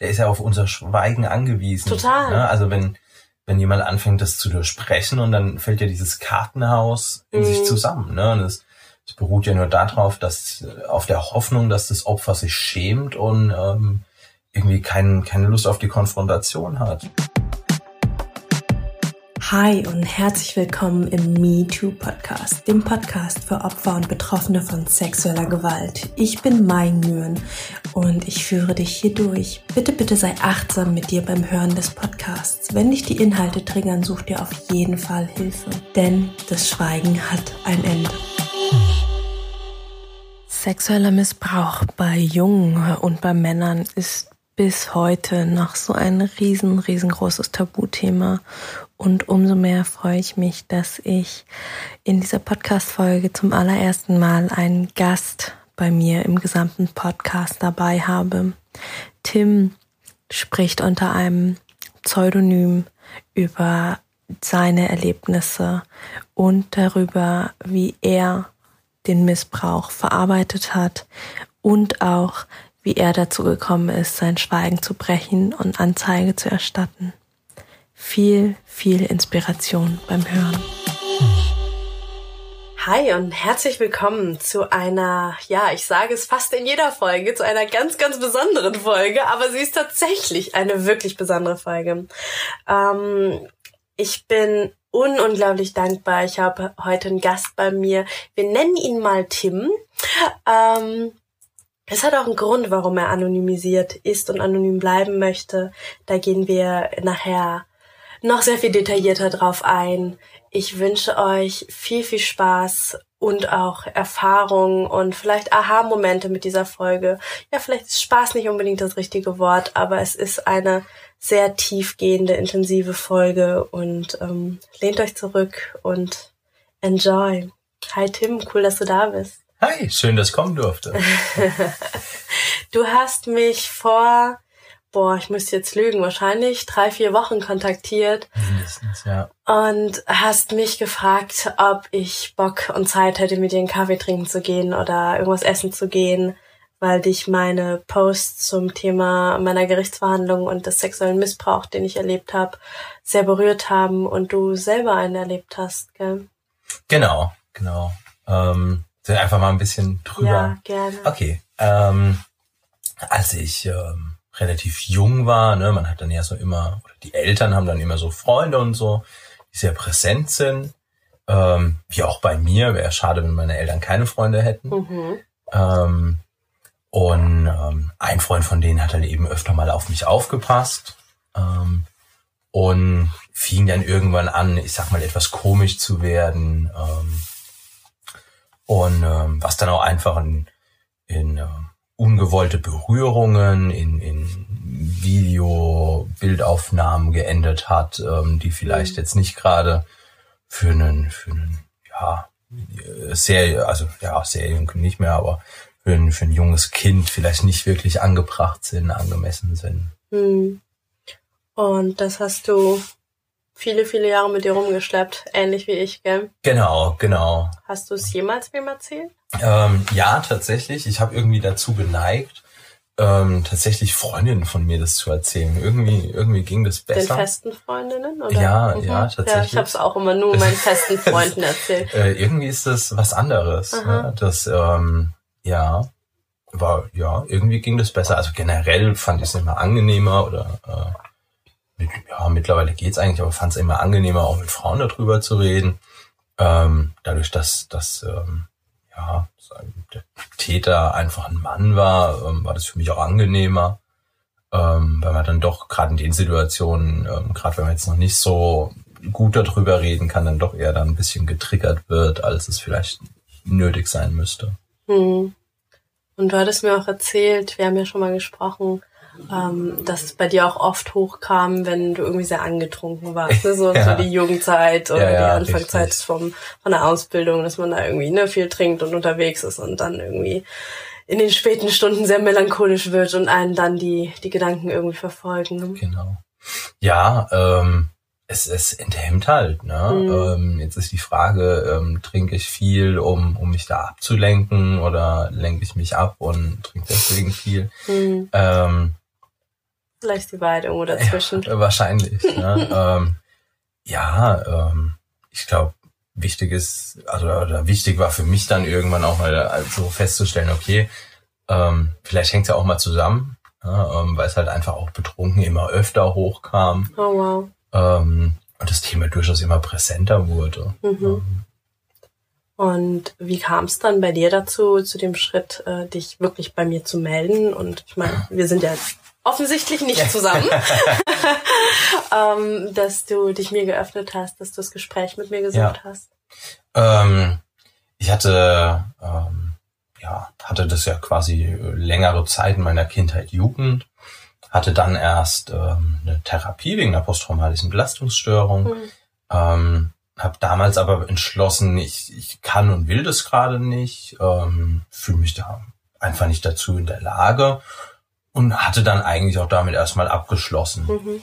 der ist ja auf unser Schweigen angewiesen. Total. Ne? Also wenn, wenn jemand anfängt, das zu durchsprechen und dann fällt ja dieses Kartenhaus in Mhm. sich zusammen. Ne? Und es, es beruht ja nur darauf, dass auf der Hoffnung, dass das Opfer sich schämt und ähm, irgendwie kein, keine Lust auf die Konfrontation hat. Hi und herzlich willkommen im Me Too Podcast, dem Podcast für Opfer und Betroffene von sexueller Gewalt. Ich bin Mai Nguyen und ich führe dich hier durch. Bitte, bitte sei achtsam mit dir beim Hören des Podcasts. Wenn dich die Inhalte triggern, such dir auf jeden Fall Hilfe, denn das Schweigen hat ein Ende. Sexueller Missbrauch bei Jungen und bei Männern ist bis heute noch so ein riesen, riesengroßes Tabuthema. Und umso mehr freue ich mich, dass ich in dieser Podcast-Folge zum allerersten Mal einen Gast bei mir im gesamten Podcast dabei habe. Tim spricht unter einem Pseudonym über seine Erlebnisse und darüber, wie er den Missbrauch verarbeitet hat und auch, wie er dazu gekommen ist, sein Schweigen zu brechen und Anzeige zu erstatten. Viel, viel Inspiration beim Hören. Hi und herzlich willkommen zu einer, ja, ich sage es fast in jeder Folge, zu einer ganz, ganz besonderen Folge, aber sie ist tatsächlich eine wirklich besondere Folge. Ähm, ich bin un unglaublich dankbar. Ich habe heute einen Gast bei mir. Wir nennen ihn mal Tim. Ähm, es hat auch einen Grund, warum er anonymisiert ist und anonym bleiben möchte. Da gehen wir nachher noch sehr viel detaillierter drauf ein. Ich wünsche euch viel, viel Spaß und auch Erfahrung und vielleicht Aha-Momente mit dieser Folge. Ja, vielleicht ist Spaß nicht unbedingt das richtige Wort, aber es ist eine sehr tiefgehende, intensive Folge und ähm, lehnt euch zurück und enjoy. Hi Tim, cool, dass du da bist. Hi, schön, dass ich kommen durfte. du hast mich vor, boah, ich müsste jetzt lügen, wahrscheinlich drei, vier Wochen kontaktiert. Mindestens, ja. Und hast mich gefragt, ob ich Bock und Zeit hätte, mit dir einen Kaffee trinken zu gehen oder irgendwas essen zu gehen, weil dich meine Posts zum Thema meiner Gerichtsverhandlung und des sexuellen Missbrauchs, den ich erlebt habe, sehr berührt haben und du selber einen erlebt hast, gell? Genau, genau. Ähm, einfach mal ein bisschen drüber. Ja, gerne. Okay. Ähm, als ich ähm, relativ jung war, ne, man hat dann ja so immer, oder die Eltern haben dann immer so Freunde und so, die sehr präsent sind. Ähm, wie auch bei mir, wäre schade, wenn meine Eltern keine Freunde hätten. Mhm. Ähm, und ähm, ein Freund von denen hat dann eben öfter mal auf mich aufgepasst ähm, und fing dann irgendwann an, ich sag mal, etwas komisch zu werden. Ähm, und ähm, was dann auch einfach in, in äh, ungewollte Berührungen, in, in Video, Bildaufnahmen geendet hat, ähm, die vielleicht jetzt nicht gerade für einen, für einen, ja, sehr, also ja, sehr jung nicht mehr, aber für ein, für ein junges Kind vielleicht nicht wirklich angebracht sind, angemessen sind. Hm. Und das hast du viele, viele Jahre mit dir rumgeschleppt, ähnlich wie ich, gell? Genau, genau. Hast du es jemals wem erzählt? Ähm, ja, tatsächlich. Ich habe irgendwie dazu geneigt, ähm, tatsächlich Freundinnen von mir das zu erzählen. Irgendwie, irgendwie ging das Den besser. festen Freundinnen? Oder? Ja, ja, tatsächlich. Ja, ich habe es auch immer nur meinen festen Freunden erzählt. Äh, irgendwie ist das was anderes. Aha. Ne? Das, ähm, ja, war, ja, irgendwie ging das besser. Also generell fand ich es immer angenehmer oder äh, ja, mittlerweile geht's eigentlich, aber fand es immer angenehmer, auch mit Frauen darüber zu reden. Ähm, dadurch, dass, dass ähm, ja, der Täter einfach ein Mann war, ähm, war das für mich auch angenehmer. Ähm, weil man dann doch gerade in den Situationen, ähm, gerade wenn man jetzt noch nicht so gut darüber reden kann, dann doch eher dann ein bisschen getriggert wird, als es vielleicht nötig sein müsste. Hm. Und du hattest mir auch erzählt, wir haben ja schon mal gesprochen, ähm, dass es bei dir auch oft hochkam, wenn du irgendwie sehr angetrunken warst. Ne? So, Ja. so die Jugendzeit oder Ja, ja, die Anfangszeit richtig. vom, von der Ausbildung, dass man da irgendwie ne, viel trinkt und unterwegs ist und dann irgendwie in den späten Stunden sehr melancholisch wird und einen dann die, die Gedanken irgendwie verfolgen. Genau. Ja, ähm, es, es enthemmt halt. Ne? Mhm. Ähm, jetzt ist die Frage, ähm, trinke ich viel, um, um mich da abzulenken oder lenke ich mich ab und trinke deswegen viel? Hm. Ähm, Vielleicht die Wahrheit irgendwo dazwischen. Ja, wahrscheinlich. ne? ähm, ja, ähm, ich glaube, wichtig ist, also oder wichtig war für mich dann irgendwann auch mal so festzustellen, okay, ähm, vielleicht hängt es ja auch mal zusammen, ja, ähm, weil es halt einfach auch betrunken immer öfter hochkam. Oh wow. Ähm, und das Thema durchaus immer präsenter wurde. Mhm. Ähm, Und wie kam es dann bei dir dazu, zu dem Schritt, äh, dich wirklich bei mir zu melden? Und ich meine, wir sind ja offensichtlich nicht zusammen, ähm, dass du dich mir geöffnet hast, dass du das Gespräch mit mir gesucht Ja. hast. Ähm, ich hatte, ähm, ja, hatte das ja quasi längere Zeit in meiner Kindheit, Jugend, hatte dann erst ähm, eine Therapie wegen einer posttraumatischen Belastungsstörung, Mhm. ähm, habe damals aber entschlossen, ich, ich kann und will das gerade nicht, ähm, fühle mich da einfach nicht dazu in der Lage und hatte dann eigentlich auch damit erstmal abgeschlossen. Mhm.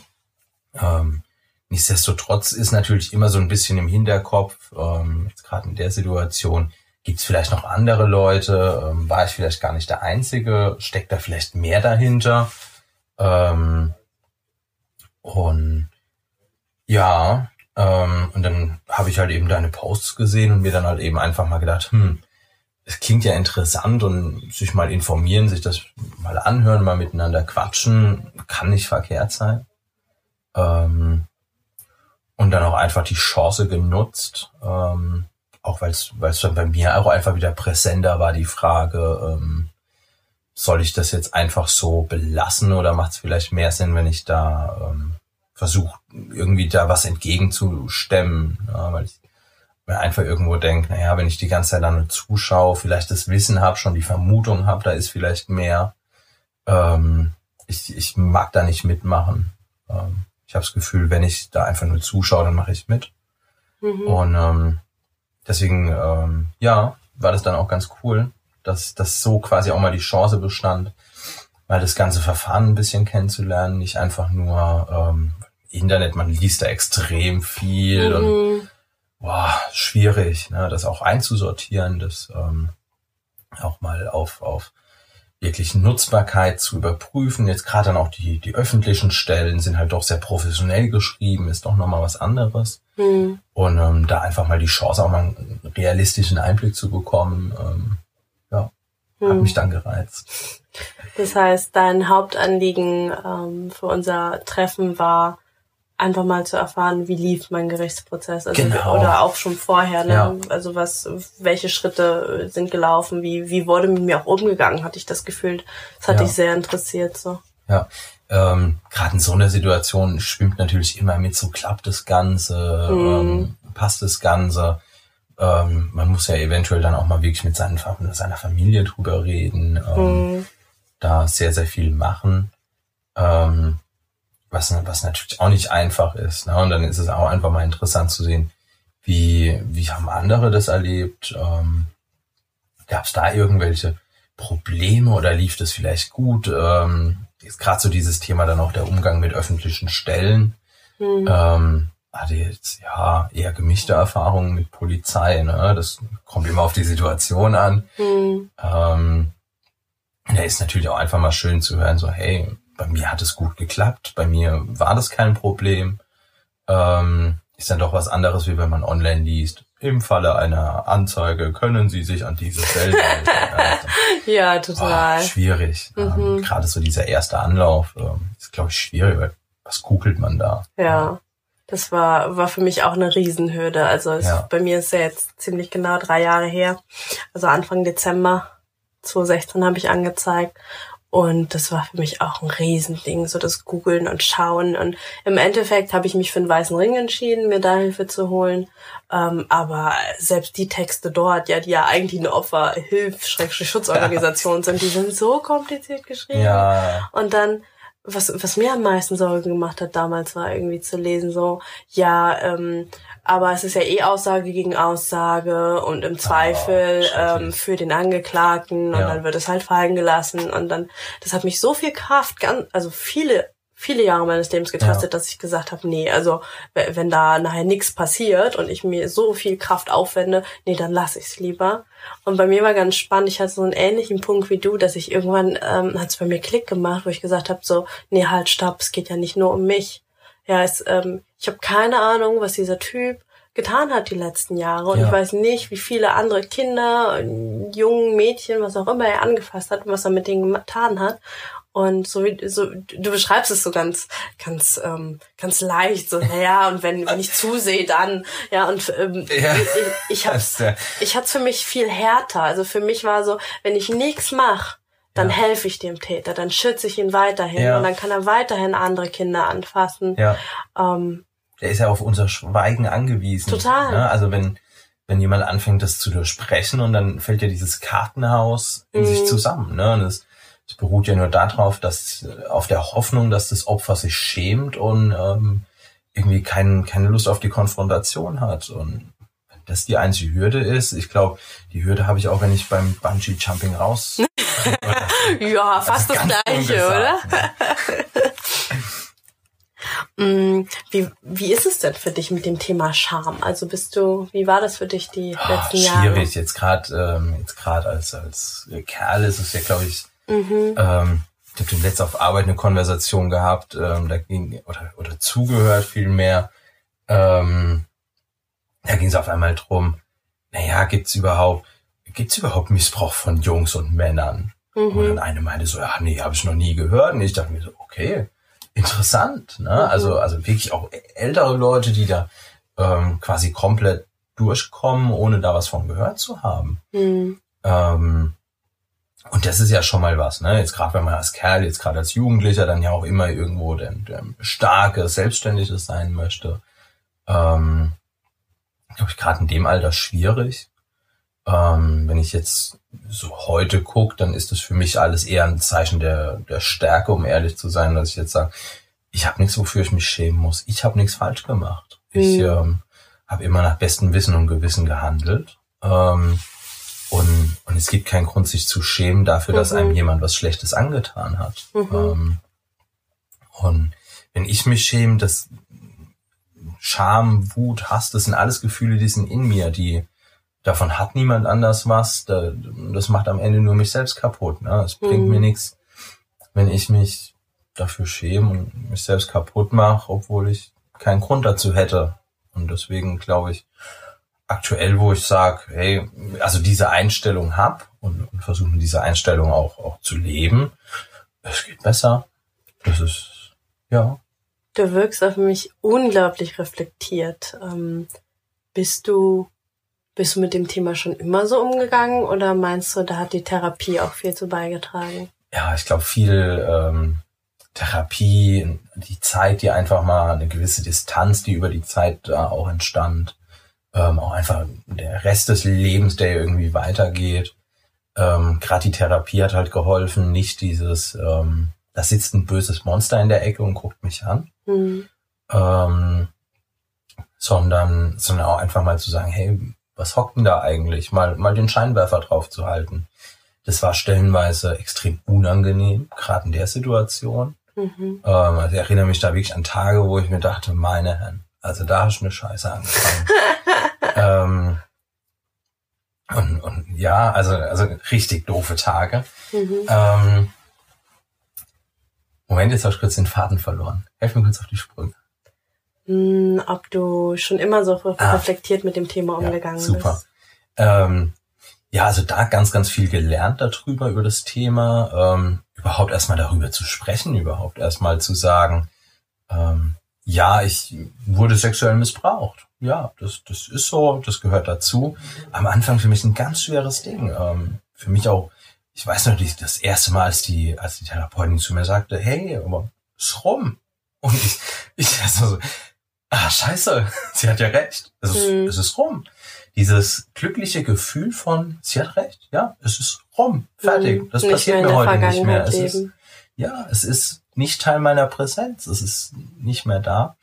Ähm, nichtsdestotrotz ist natürlich immer so ein bisschen im Hinterkopf, ähm, jetzt gerade in der Situation, gibt es vielleicht noch andere Leute, ähm, war ich vielleicht gar nicht der Einzige, steckt da vielleicht mehr dahinter. Ähm, und ja, ähm, und dann habe ich halt eben deine Posts gesehen und mir dann halt eben einfach mal gedacht, hm, es klingt ja interessant und sich mal informieren, sich das mal anhören, mal miteinander quatschen, kann nicht verkehrt sein. Ähm, und dann auch einfach die Chance genutzt, ähm, auch weil es dann bei mir auch einfach wieder präsenter war, die Frage, ähm, soll ich das jetzt einfach so belassen oder macht es vielleicht mehr Sinn, wenn ich da ähm, versuche, irgendwie da was entgegenzustemmen, ja, weil ich mir einfach irgendwo denke, naja, wenn ich die ganze Zeit dann nur zuschaue, vielleicht das Wissen habe, schon die Vermutung habe, da ist vielleicht mehr, ähm, ich, ich mag da nicht mitmachen. Ähm, ich habe das Gefühl, wenn ich da einfach nur zuschaue, dann mache ich mit. Mhm. Und ähm, deswegen, ähm, ja, war das dann auch ganz cool, dass dass so quasi auch mal die Chance bestand, mal das ganze Verfahren ein bisschen kennenzulernen, nicht einfach nur ähm, Internet, man liest da extrem viel und Mhm. Boah, schwierig, ne, das auch einzusortieren, das ähm, auch mal auf, auf wirklich Nutzbarkeit zu überprüfen. Jetzt gerade dann auch die, die öffentlichen Stellen sind halt doch sehr professionell geschrieben, ist doch nochmal was anderes. Mhm. Und ähm, da einfach mal die Chance, auch mal einen realistischen Einblick zu bekommen, ähm, ja, hat Mhm. mich dann gereizt. Das heißt, dein Hauptanliegen ähm, für unser Treffen war, einfach mal zu erfahren, wie lief mein Gerichtsprozess. Also, Genau. Oder auch schon vorher, ne? Ja. Also was, welche Schritte sind gelaufen, wie, wie wurde mit mir auch umgegangen, hatte ich das Gefühl. Das hat Ja. dich sehr interessiert. So. Ja, ähm, gerade in so einer Situation schwimmt natürlich immer mit, so klappt das Ganze, Mhm. ähm, passt das Ganze. Ähm, man muss ja eventuell dann auch mal wirklich mit seinen, seiner Familie drüber reden, ähm, Mhm. da sehr, sehr viel machen. Ähm, was, was natürlich auch nicht einfach ist. Ne? Und dann ist es auch einfach mal interessant zu sehen, wie, wie haben andere das erlebt? Ähm, Gab es da irgendwelche Probleme oder lief das vielleicht gut? Ähm, ist gerade so dieses Thema dann auch der Umgang mit öffentlichen Stellen. Mhm. Ähm, hatte jetzt ja eher gemischte Erfahrungen mit Polizei. Ne? Das kommt immer auf die Situation an. Mhm. Ähm, da ist natürlich auch einfach mal schön zu hören, so hey, bei mir hat es gut geklappt, bei mir war das kein Problem. Ähm, ist dann doch was anderes, wie wenn man online liest. Im Falle einer Anzeige können Sie sich an diese Stelle. Ja, Ja, oh, total. schwierig. Mhm. Ähm, Gerade so dieser erste Anlauf ähm, ist, glaube ich, schwierig. Weil was googelt man da? Ja. Das war, war für mich auch eine Riesenhürde. Also es, Ja. bei mir ist ja jetzt ziemlich genau drei Jahre her. Also Anfang Dezember 2016 habe ich angezeigt. Und das war für mich auch ein Riesending, so das Googeln und Schauen. Und im Endeffekt habe ich mich für den Weißen Ring entschieden, mir da Hilfe zu holen. Ähm, aber selbst die Texte dort, ja, die ja eigentlich eine Opferhilf-Schutzorganisation sind, die sind so kompliziert geschrieben. Ja, Und dann, was, was mir am meisten Sorgen gemacht hat damals, war irgendwie zu lesen, so, ja, ähm, aber es ist ja eh Aussage gegen Aussage und im Zweifel schrecklich. ähm, für den Angeklagten und Ja. dann wird es halt fallen gelassen und dann, das hat mich so viel Kraft, ganz, also viele, viele Jahre meines Lebens getastet, ja. dass ich gesagt habe, nee, also wenn da nachher nichts passiert und ich mir so viel Kraft aufwende, nee, dann lasse ich es lieber. Und bei mir war ganz spannend, ich hatte so einen ähnlichen Punkt wie du, dass ich irgendwann ähm, hat es bei mir Klick gemacht, wo ich gesagt habe, so, nee, halt, stopp, es geht ja nicht nur um mich. Ja, es, ähm, ich habe keine Ahnung, was dieser Typ getan hat die letzten Jahre. Und ja. ich weiß nicht, wie viele andere Kinder, jungen Mädchen, was auch immer er angefasst hat und was er mit denen getan hat. Und so wie so, du beschreibst es so ganz, ganz, ähm, ganz leicht, so, naja, und wenn, wenn ich zusehe, dann, ja, und ähm, ja, ich, ich hab's, ja. ich hat's für mich viel härter. Also für mich war so, wenn ich nichts mache, dann ja. helfe ich dem Täter, dann schütze ich ihn weiterhin ja. und dann kann er weiterhin andere Kinder anfassen. Ja. Ähm, Der ist ja auf unser Schweigen angewiesen. Total. Ne? Also wenn, wenn jemand anfängt, das zu durchsprechen und dann fällt ja dieses Kartenhaus in mhm. sich zusammen. Ne? Und das, es beruht ja nur darauf, dass auf der Hoffnung, dass das Opfer sich schämt und ähm, irgendwie kein, keine Lust auf die Konfrontation hat. Und das die einzige Hürde ist, ich glaube, die Hürde habe ich auch, wenn ich beim Bungee Jumping raus. ja, fast das gleiche, oder? Mm, wie, wie ist es denn für dich mit dem Thema Scham? Also bist du, wie war das für dich die oh, letzten schwierig. Jahre? Schwierig, jetzt gerade ähm, jetzt gerade als als Kerl ist es ja, glaube ich, Mhm. Ähm, ich habe letzten auf Arbeit eine Konversation gehabt, ähm, da ging, oder, oder zugehört vielmehr. Ähm, da ging es auf einmal drum, naja, gibt's überhaupt, gibt's überhaupt Missbrauch von Jungs und Männern? Mhm. Und dann eine meinte so, ja, nee, habe ich noch nie gehört. Und ich dachte mir so, okay, interessant. Ne? Mhm. Also, also wirklich auch ältere Leute, die da ähm, quasi komplett durchkommen, ohne da was von gehört zu haben. Mhm. Ähm, und das ist ja schon mal was, ne? Jetzt gerade wenn man als Kerl, jetzt gerade als Jugendlicher dann ja auch immer irgendwo der, der starke, selbstständige sein möchte. Ähm, glaube ich, gerade in dem Alter schwierig. Ähm, wenn ich jetzt so heute gucke, dann ist das für mich alles eher ein Zeichen der, der Stärke, um ehrlich zu sein, dass ich jetzt sage, ich habe nichts, wofür ich mich schämen muss. Ich habe nichts falsch gemacht. Mhm. Ich ähm, habe immer nach bestem Wissen und Gewissen gehandelt. Ähm, und, und es gibt keinen Grund, sich zu schämen dafür, mhm. dass einem mhm. jemand was Schlechtes angetan hat. Mhm. Ähm, und wenn ich mich schäme, das Scham, Wut, Hass, das sind alles Gefühle, die sind in mir, die davon hat niemand anders was. das macht am Ende nur mich selbst kaputt. Ne? Es bringt mhm. mir nichts, wenn ich mich dafür schäme und mich selbst kaputt mache, obwohl ich keinen Grund dazu hätte. Und deswegen glaube ich, aktuell, wo ich sage, hey, also diese Einstellung hab und, und versuchen diese Einstellung auch, auch zu leben, es geht besser. Das ist, ja. Du wirkst auf mich unglaublich reflektiert. Ähm, bist du, bist du mit dem Thema schon immer so umgegangen oder meinst du, da hat die Therapie auch viel zu beigetragen? Ja, ich glaube viel ähm, Therapie, die Zeit, die einfach mal eine gewisse Distanz, die über die Zeit da auch entstand, ähm, auch einfach der Rest des Lebens, der irgendwie weitergeht. Ähm, Gerade die Therapie hat halt geholfen, nicht dieses, ähm, da sitzt ein böses Monster in der Ecke und guckt mich an, mhm. ähm, sondern, sondern auch einfach mal zu sagen, hey, was hockt denn da eigentlich? Mal, mal den Scheinwerfer drauf zu halten. Das war stellenweise extrem unangenehm, gerade in der Situation. Mhm. Ähm, also ich erinnere mich da wirklich an Tage, wo ich mir dachte, meine Herren, also da hast du eine Scheiße angefangen. ähm, und, und ja, also, also richtig doofe Tage. Mhm. Ähm, Moment, jetzt habe ich kurz den Faden verloren. Helf mir kurz auf die Sprünge. Hm, ob du schon immer so ah. reflektiert mit dem Thema umgegangen ja, super. bist. Ähm, ja, also da ganz, ganz viel gelernt darüber, über das Thema. Ähm, überhaupt erstmal darüber zu sprechen, überhaupt erstmal zu sagen, ähm, ja, ich wurde sexuell missbraucht. Ja, das, das ist so, das gehört dazu. Am Anfang für mich ein ganz schweres Ding. Ähm, für mich auch, ich weiß noch das erste Mal, als die, als die Therapeutin zu mir sagte, hey, aber ist rum. Und ich, ich also so, ah, scheiße, sie hat ja recht. Es ist, mhm. es ist rum. Dieses glückliche Gefühl von, sie hat recht, ja, es ist rum, fertig. Mhm. Das nicht passiert mir heute nicht mehr. Es ist, ja, es ist nicht Teil meiner Präsenz. Es ist nicht mehr da.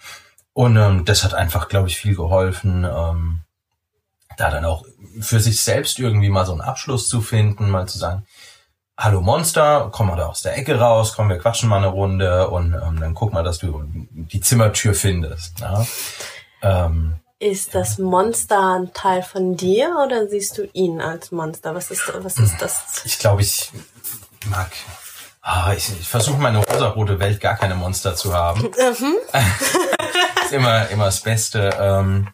Und ähm, das hat einfach, glaube ich, viel geholfen, ähm, da dann auch für sich selbst irgendwie mal so einen Abschluss zu finden, mal zu sagen, hallo Monster, komm mal da aus der Ecke raus, komm, wir quatschen mal eine Runde und ähm, dann guck mal, dass du die Zimmertür findest. Ja? Ähm, ist das Monster ein Teil von dir oder siehst du ihn als Monster? Was ist, was ist das? Ich glaube, ich mag. Ah, ich, ich versuche meine rosarote Welt gar keine Monster zu haben. Mhm. ist immer, immer das Beste. Ähm,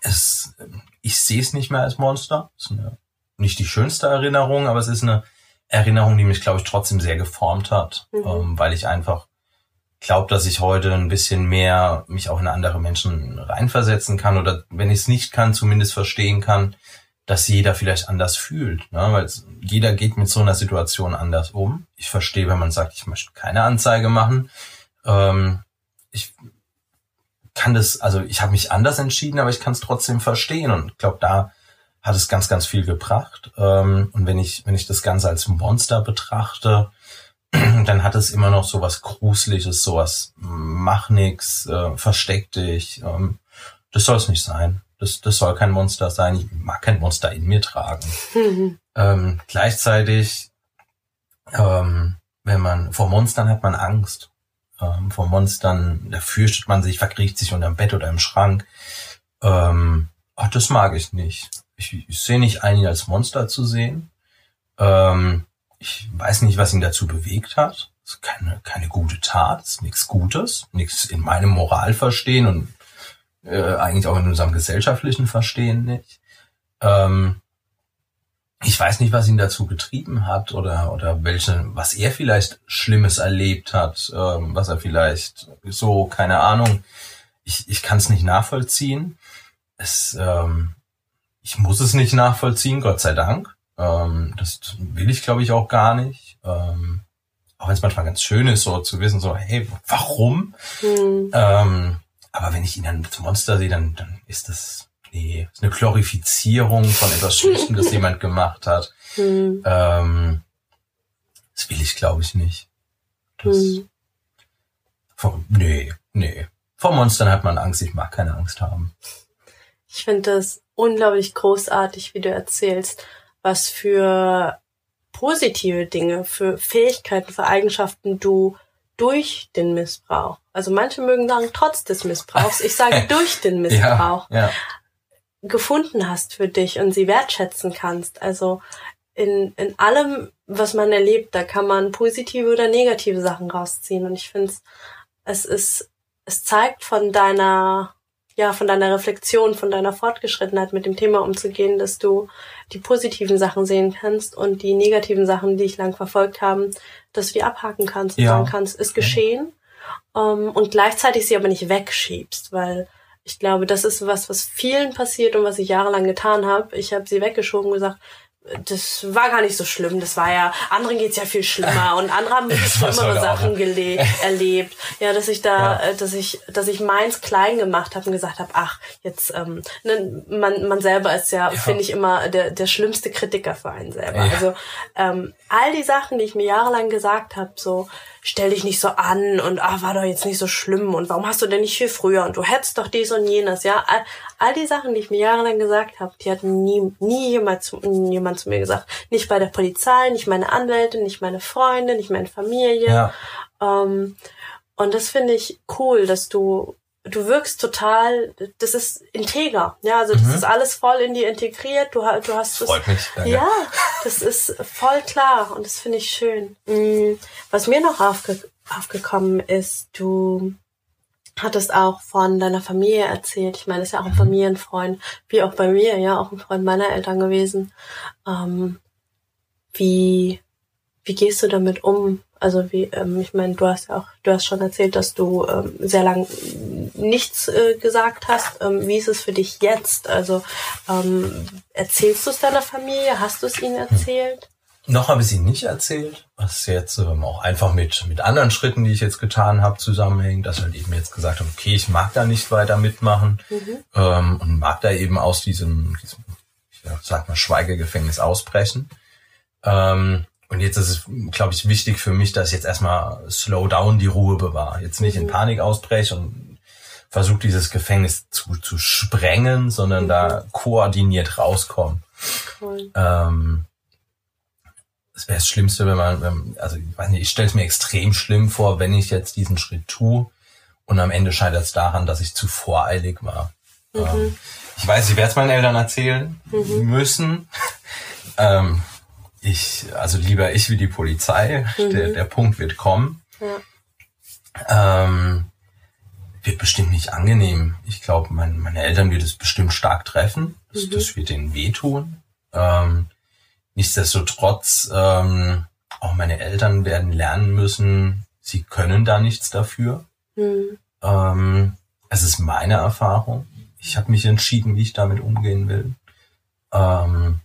es, ich sehe es nicht mehr als Monster. ist eine, nicht die schönste Erinnerung, aber es ist eine Erinnerung, die mich, glaube ich, trotzdem sehr geformt hat, mhm. ähm, weil ich einfach glaube, dass ich heute ein bisschen mehr mich auch in andere Menschen reinversetzen kann oder wenn ich es nicht kann, zumindest verstehen kann, dass jeder vielleicht anders fühlt. Ne? Weil jeder geht mit so einer Situation anders um. Ich verstehe, wenn man sagt, ich möchte keine Anzeige machen. Ähm, ich kann das, also ich habe mich anders entschieden, aber ich kann es trotzdem verstehen und ich glaube, da hat es ganz, ganz viel gebracht. Ähm, und wenn ich, wenn ich das Ganze als Monster betrachte, dann hat es immer noch so was Gruseliges, sowas mach nix, äh, versteck dich. Ähm, das soll es nicht sein. Das, das soll kein Monster sein. Ich mag kein Monster in mir tragen. Mhm. Ähm, gleichzeitig, ähm, wenn man vor Monstern hat man Angst. Ähm, vor Monstern, da fürchtet man sich, verkriecht sich unterm Bett oder im Schrank. Ähm, ach, das mag ich nicht. Ich, ich sehe nicht ein, ihn als Monster zu sehen. Ähm, ich weiß nicht, was ihn dazu bewegt hat. Das ist keine, keine gute Tat, das ist nichts Gutes, nichts in meinem Moralverstehen und äh, eigentlich auch in unserem gesellschaftlichen Verstehen nicht. Ähm, ich weiß nicht, was ihn dazu getrieben hat oder oder welche, was er vielleicht Schlimmes erlebt hat, ähm, was er vielleicht so, keine Ahnung. Ich, ich kann es nicht nachvollziehen. Es, ähm, ich muss es nicht nachvollziehen, Gott sei Dank. Ähm, das will ich, glaube ich, auch gar nicht. Ähm, auch wenn es manchmal ganz schön ist, so zu wissen, so, hey, warum? Mhm. Ähm, aber wenn ich ihn dann zum Monster sehe, dann, dann ist das, nee, ist eine Glorifizierung von etwas Schlechtem, das jemand gemacht hat. Mhm. Ähm, das will ich, glaube ich, nicht. Das, mhm. vor, nee, nee. Vor Monstern hat man Angst, ich mag keine Angst haben. Ich finde das unglaublich großartig, wie du erzählst was für positive Dinge, für Fähigkeiten, für Eigenschaften du durch den Missbrauch, also manche mögen sagen trotz des Missbrauchs, ich sage durch den Missbrauch, ja, ja. Gefunden hast für dich und sie wertschätzen kannst. Also in, in allem, was man erlebt, da kann man positive oder negative Sachen rausziehen. Und ich finde es ist, es zeigt von deiner ja, von deiner Reflexion, von deiner Fortgeschrittenheit mit dem Thema umzugehen, dass du die positiven Sachen sehen kannst und die negativen Sachen, die ich lang verfolgt haben, dass du die abhaken kannst und ja. sagen kannst, ist geschehen. Um, ähm, und gleichzeitig sie aber nicht wegschiebst, weil ich glaube, das ist was, was vielen passiert und was ich jahrelang getan habe. Ich habe sie weggeschoben und gesagt, das war gar nicht so schlimm. Das war ja, anderen geht's ja viel schlimmer und andere haben schlimmere Sachen erlebt. Ja, dass ich da, ja. Äh, dass ich, dass ich meins klein gemacht habe und gesagt habe, ach, jetzt, ähm, ne, man, man selber ist ja, ja. finde ich immer der, der schlimmste Kritiker für einen selber. Ja. Also ähm, all die Sachen, die ich mir jahrelang gesagt habe, so, stell dich nicht so an und ah, war doch jetzt nicht so schlimm und warum hast du denn nicht viel früher und du hättest doch dies und jenes, ja. All, all die Sachen, die ich mir jahrelang gesagt habe, die hat nie, nie jemand zu, jemand zu mir gesagt. Nicht bei der Polizei, nicht meine Anwälte, nicht meine Freunde, nicht meine Familie. Ja. Ähm, und das finde ich cool, dass du du wirkst total, das ist integer, ja, also das mhm. ist alles voll in dir integriert, du, du hast das, Freut mich, danke. ja, das ist voll klar und das finde ich schön. Mm, was mir noch aufge, aufgekommen ist, du hattest auch von deiner Familie erzählt, ich meine, das ist ja auch ein mhm. Familienfreund, wie auch bei mir, ja, auch ein Freund meiner Eltern gewesen. Ähm, wie, wie gehst du damit um? Also wie, ähm, ich meine, du hast ja auch, du hast schon erzählt, dass du ähm, sehr lang nichts äh, gesagt hast. Ähm, wie ist es für dich jetzt? Also ähm, erzählst du es deiner Familie? Hast du es ihnen erzählt? Noch habe ich sie nicht erzählt, was jetzt ähm, auch einfach mit, mit anderen Schritten, die ich jetzt getan habe, zusammenhängt, dass halt eben jetzt gesagt habe, okay, ich mag da nicht weiter mitmachen mhm. ähm, und mag da eben aus diesem, diesem ich sag mal, Schweigegefängnis ausbrechen. Ähm, und jetzt ist es, glaube ich, wichtig für mich, dass ich jetzt erstmal slow down die Ruhe bewahre. Jetzt nicht in mhm. Panik ausbreche und versuche dieses Gefängnis zu, zu sprengen, sondern mhm. da koordiniert rauskommen. Cool. Ähm, es wäre das Schlimmste, wenn man, wenn, also ich weiß nicht, ich stelle es mir extrem schlimm vor, wenn ich jetzt diesen Schritt tue und am Ende scheitert es daran, dass ich zu voreilig war. Mhm. Ähm, ich weiß, ich werde es meinen Eltern erzählen mhm. müssen. ähm, ich, also lieber ich wie die Polizei. Mhm. Der, der Punkt wird kommen. Ja. Ähm, wird bestimmt nicht angenehm. Ich glaube, mein, meine Eltern wird es bestimmt stark treffen. Das, mhm. das wird ihnen wehtun. Ähm, nichtsdestotrotz, ähm, auch meine Eltern werden lernen müssen, sie können da nichts dafür. Mhm. Ähm, es ist meine Erfahrung. Ich habe mich entschieden, wie ich damit umgehen will. Ähm,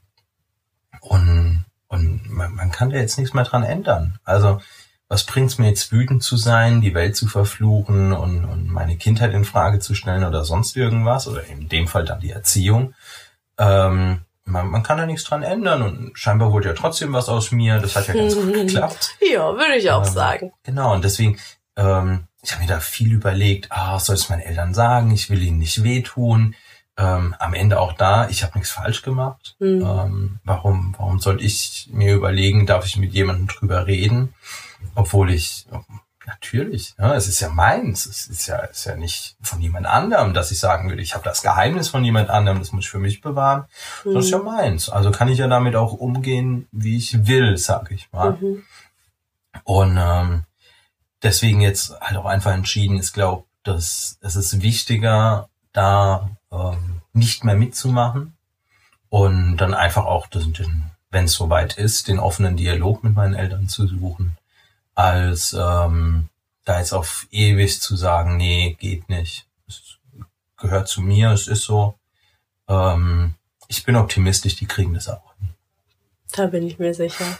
und und man, man kann da jetzt nichts mehr dran ändern. Also was bringt's mir jetzt wütend zu sein, die Welt zu verfluchen und, und meine Kindheit in Frage zu stellen oder sonst irgendwas oder in dem Fall dann die Erziehung. Ähm, man, man kann da nichts dran ändern und scheinbar wurde ja trotzdem was aus mir. Das hat ja ganz gut geklappt. Ja, würde ich auch ähm, sagen. Genau, und deswegen, ähm, ich habe mir da viel überlegt, ah, soll es meinen Eltern sagen, ich will ihnen nicht wehtun ähm, am Ende auch da, ich habe nichts falsch gemacht. Mhm. Ähm, warum, warum soll ich mir überlegen, darf ich mit jemandem drüber reden, obwohl ich natürlich, ja, es ist ja meins, es ist ja, ist ja nicht von jemand anderem, dass ich sagen würde, ich habe das Geheimnis von jemand anderem, das muss ich für mich bewahren. Mhm. Das ist ja meins. Also kann ich ja damit auch umgehen, wie ich will, sag ich mal. Mhm. Und ähm, deswegen jetzt halt auch einfach entschieden, ich glaube, dass es ist wichtiger, da ähm, nicht mehr mitzumachen und dann einfach auch, wenn es soweit ist, den offenen Dialog mit meinen Eltern zu suchen, als ähm, da jetzt auf ewig zu sagen, nee, geht nicht. Es gehört zu mir, es ist so. Ähm, ich bin optimistisch, die kriegen das auch. Da bin ich mir sicher.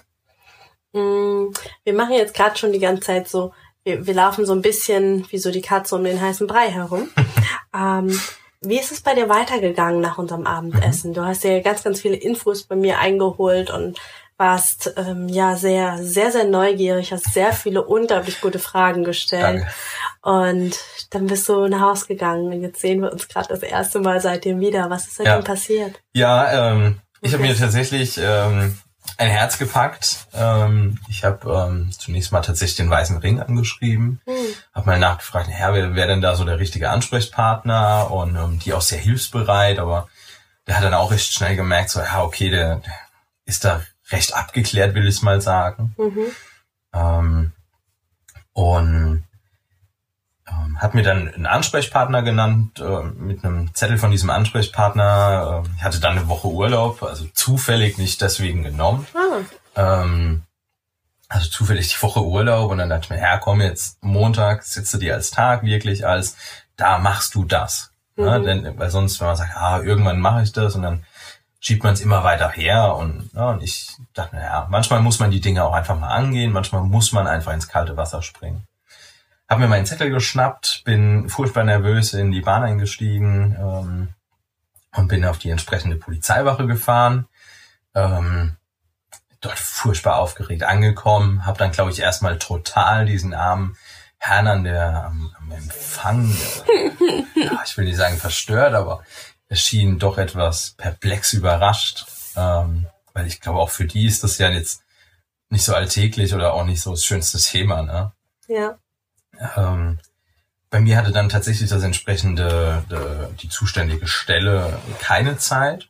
Mm, wir machen jetzt gerade schon die ganze Zeit so, wir, wir laufen so ein bisschen wie so die Katze um den heißen Brei herum. ähm, wie ist es bei dir weitergegangen nach unserem Abendessen? Mhm. Du hast ja ganz, ganz viele Infos bei mir eingeholt und warst ähm, ja sehr, sehr, sehr neugierig, hast sehr viele unglaublich gute Fragen gestellt. Danke. Und dann bist du nach Hause gegangen und jetzt sehen wir uns gerade das erste Mal seitdem wieder. Was ist seitdem ja. passiert? Ja, ähm, ich habe mir tatsächlich ähm, ein Herz gepackt. Ähm, ich habe ähm, zunächst mal tatsächlich den Weißen Ring angeschrieben, hm. habe mal nachgefragt, Herr, wer wäre denn da so der richtige Ansprechpartner und ähm, die auch sehr hilfsbereit, aber der hat dann auch recht schnell gemerkt, so ja, okay, der, der ist da recht abgeklärt, will ich mal sagen. Mhm. Ähm, und ähm, hat mir dann einen Ansprechpartner genannt, äh, mit einem Zettel von diesem Ansprechpartner. Äh, ich hatte dann eine Woche Urlaub, also zufällig nicht deswegen genommen. Ah. Ähm, also zufällig die Woche Urlaub und dann dachte ich mir, ja komm, jetzt Montag sitze dir als Tag wirklich als, da machst du das. Mhm. Ja, denn, weil sonst, wenn man sagt, ah, irgendwann mache ich das und dann schiebt man es immer weiter her und, ja, und ich dachte, naja, manchmal muss man die Dinge auch einfach mal angehen, manchmal muss man einfach ins kalte Wasser springen. Hab mir meinen Zettel geschnappt, bin furchtbar nervös in die Bahn eingestiegen ähm, und bin auf die entsprechende Polizeiwache gefahren. Ähm, dort furchtbar aufgeregt angekommen, habe dann, glaube ich, erstmal total diesen armen Herrn an der am, am Empfang, ja, ich will nicht sagen verstört, aber er schien doch etwas perplex überrascht, ähm, weil ich glaube, auch für die ist das ja jetzt nicht so alltäglich oder auch nicht so das schönste Thema, ne? Ja. Ähm, bei mir hatte dann tatsächlich das entsprechende, de, die zuständige Stelle keine Zeit.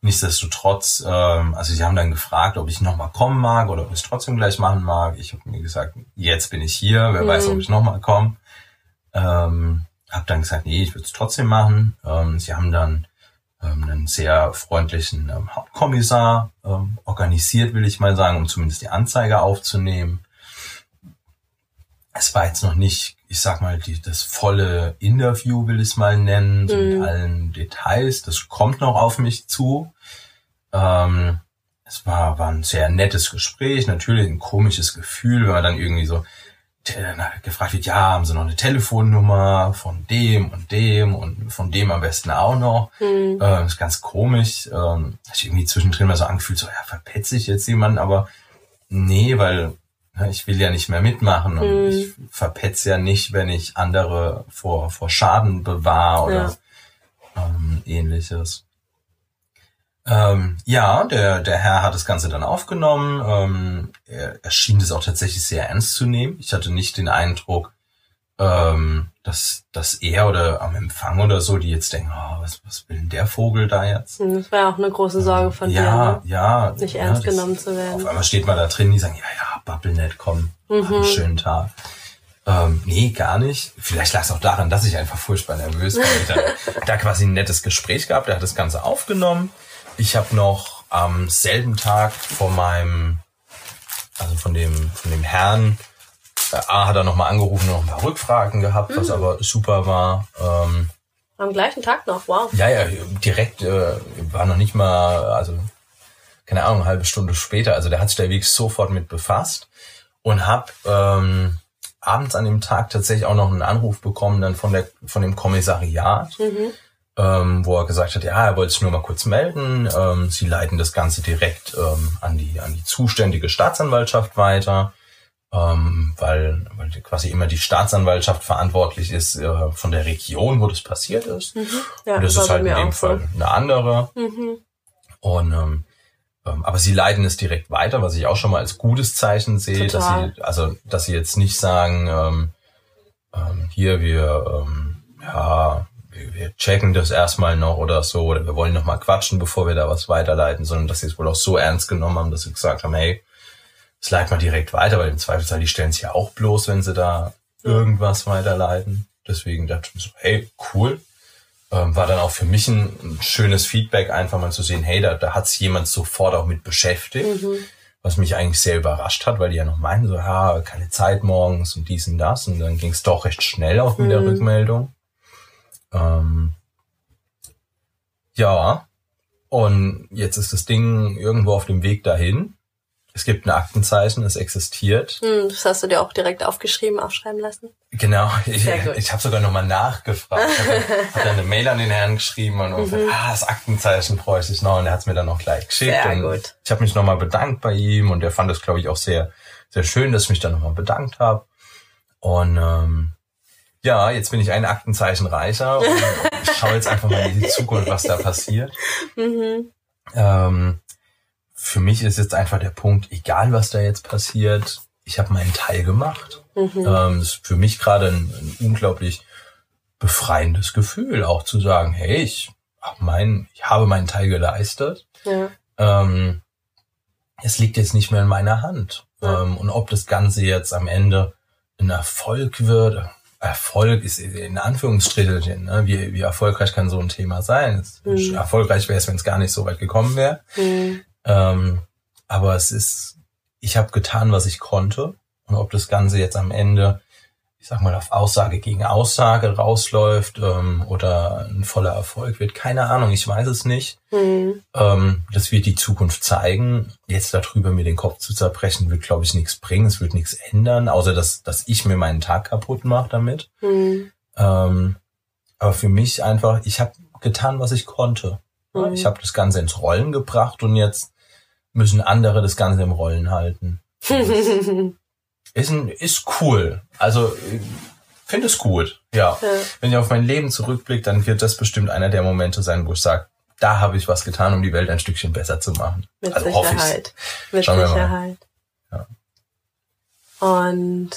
Nichtsdestotrotz, ähm, also sie haben dann gefragt, ob ich nochmal kommen mag oder ob ich es trotzdem gleich machen mag. Ich habe mir gesagt, jetzt bin ich hier, wer mhm. weiß, ob ich nochmal komme. Ähm, habe dann gesagt, nee, ich würde es trotzdem machen. Ähm, sie haben dann ähm, einen sehr freundlichen ähm, Hauptkommissar ähm, organisiert, will ich mal sagen, um zumindest die Anzeige aufzunehmen es war jetzt noch nicht, ich sag mal, die, das volle Interview will ich es mal nennen, so mhm. mit allen Details. Das kommt noch auf mich zu. Ähm, es war, war ein sehr nettes Gespräch, natürlich ein komisches Gefühl, wenn man dann irgendwie so gefragt wird, ja, haben Sie noch eine Telefonnummer von dem und dem und von dem am besten auch noch. Mhm. Ähm, ist ganz komisch. Ähm, ich irgendwie zwischendrin mal so angefühlt, so, ja, verpetze ich jetzt jemanden, aber nee, weil ich will ja nicht mehr mitmachen und mhm. ich verpetze ja nicht, wenn ich andere vor, vor Schaden bewahre oder ja. ähm, ähnliches. Ähm, ja, der, der Herr hat das Ganze dann aufgenommen. Ähm, er, er schien das auch tatsächlich sehr ernst zu nehmen. Ich hatte nicht den Eindruck, ähm, dass, dass er oder am Empfang oder so, die jetzt denken, oh, was, was will denn der Vogel da jetzt? Hm, Das war auch eine große Sorge von ja, dir, ne? ja. nicht ja, ernst genommen zu werden. Auf einmal steht man da drin, die sagen, ja, ja, Babbelnet, komm, hab Mhm. einen schönen Tag. Ähm, nee, gar nicht. Vielleicht lag es auch daran, dass ich einfach furchtbar nervös war. Ich da, da quasi ein nettes Gespräch gehabt, er hat das Ganze aufgenommen. Ich habe noch am selben Tag von meinem, also von dem, von dem Herrn, äh, A hat er nochmal angerufen und noch ein paar Rückfragen gehabt, Mhm. was aber super war. Ähm, Am gleichen Tag noch, wow. ja, ja, direkt äh, war noch nicht mal, also keine Ahnung, eine halbe Stunde später. Also der hat sich da wirklich sofort mit befasst und hab ähm, abends an dem Tag tatsächlich auch noch einen Anruf bekommen dann von der von dem Kommissariat, ähm, wo er gesagt hat, ja, er wollte sich nur mal kurz melden. Ähm, sie leiten das Ganze direkt ähm, an die an die zuständige Staatsanwaltschaft weiter. Ähm, weil, weil quasi immer die Staatsanwaltschaft verantwortlich ist äh, von der Region, wo das passiert ist. Ja, Und das war ist halt in dem auch so. Fall eine andere. Mhm. Und ähm, ähm, aber sie leiten es direkt weiter, was ich auch schon mal als gutes Zeichen sehe, dass Total. sie also dass sie jetzt nicht sagen, ähm, ähm, hier wir ähm, ja wir, checken das erstmal noch oder so oder wir wollen noch mal quatschen, bevor wir da was weiterleiten, sondern dass sie es wohl auch so ernst genommen haben, dass sie gesagt haben, hey, das leiten wir direkt weiter, weil im Zweifelsfall die stellen sich ja auch bloß, wenn sie da irgendwas weiterleiten. Deswegen dachte ich mir so, hey, cool. Ähm, war dann auch für mich ein, ein schönes Feedback, einfach mal zu sehen, hey, da, da hat sich jemand sofort auch mit beschäftigt, was mich eigentlich sehr überrascht hat, weil die ja noch meinen, so, ja, keine Zeit morgens und dies und das. Und dann ging es doch recht schnell auch mit der Rückmeldung. Ähm, ja, und jetzt ist das Ding irgendwo auf dem Weg dahin. Es gibt ein Aktenzeichen, es existiert. Hm, das hast du dir auch direkt aufgeschrieben, aufschreiben lassen. Genau, ich, ich habe sogar nochmal nachgefragt. Ich habe hab dann eine Mail an den Herrn geschrieben und, und ah, das Aktenzeichen bräuchte ich noch und er hat es mir dann noch gleich geschickt. Sehr und gut. Ich habe mich nochmal bedankt bei ihm und er fand es, glaube ich, auch sehr, sehr schön, dass ich mich dann nochmal bedankt habe. Und ähm, ja, jetzt bin ich ein Aktenzeichen reicher und ich schaue jetzt einfach mal in die Zukunft, was da passiert. Mhm. Ähm, für mich ist jetzt einfach der Punkt, egal was da jetzt passiert, ich habe meinen Teil gemacht. Mhm. Ähm, ist für mich gerade ein, ein unglaublich befreiendes Gefühl, auch zu sagen, hey, ich, hab mein, ich habe meinen Teil geleistet. Ja. Ähm, es liegt jetzt nicht mehr in meiner Hand. Ja. Ähm, und ob das Ganze jetzt am Ende ein Erfolg wird, Erfolg ist in Anführungsstrichen, ne? wie, wie erfolgreich kann so ein Thema sein? Mhm. Erfolgreich wäre es, wenn es gar nicht so weit gekommen wäre. Mhm. Ähm, aber es ist, ich habe getan, was ich konnte. Und ob das Ganze jetzt am Ende, ich sag mal, auf Aussage gegen Aussage rausläuft ähm, oder ein voller Erfolg wird, keine Ahnung, ich weiß es nicht. Mhm. Ähm, das wird die Zukunft zeigen. Jetzt darüber mir den Kopf zu zerbrechen, wird, glaube ich, nichts bringen. Es wird nichts ändern, außer dass, dass ich mir meinen Tag kaputt mache damit. Mhm. Ähm, aber für mich einfach, ich habe getan, was ich konnte. Mhm. Ich habe das Ganze ins Rollen gebracht und jetzt müssen andere das Ganze im Rollen halten. Ist, ein, ist cool. Also ich finde es gut. Ja. Ja. Wenn ich auf mein Leben zurückblicke, dann wird das bestimmt einer der Momente sein, wo ich sage, da habe ich was getan, um die Welt ein Stückchen besser zu machen. Mit also. Sicherheit. Mit Schauen. Sicherheit. Ja. Und